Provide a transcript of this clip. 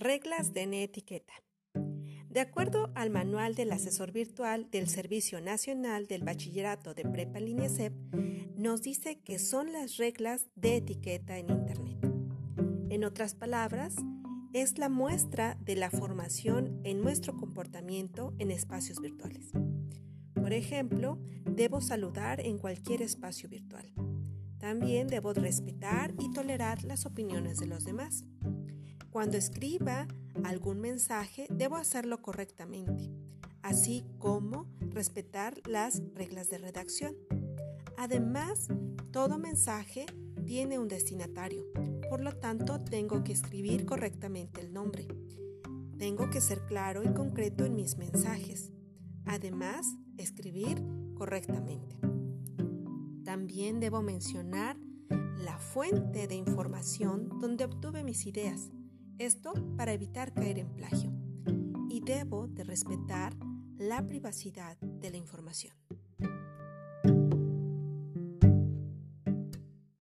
Reglas de etiqueta. De acuerdo al manual del asesor virtual del Servicio Nacional del Bachillerato de Prepa CEP, nos dice que son las reglas de etiqueta en Internet. En otras palabras, es la muestra de la formación en nuestro comportamiento en espacios virtuales. Por ejemplo, debo saludar en cualquier espacio virtual. También debo respetar y tolerar las opiniones de los demás. Cuando escriba algún mensaje, debo hacerlo correctamente, así como respetar las reglas de redacción. Además, todo mensaje tiene un destinatario, por lo tanto tengo que escribir correctamente el nombre. Tengo que ser claro y concreto en mis mensajes. Además, escribir correctamente. También debo mencionar la fuente de información donde obtuve mis ideas esto para evitar caer en plagio. Y debo de respetar la privacidad de la información.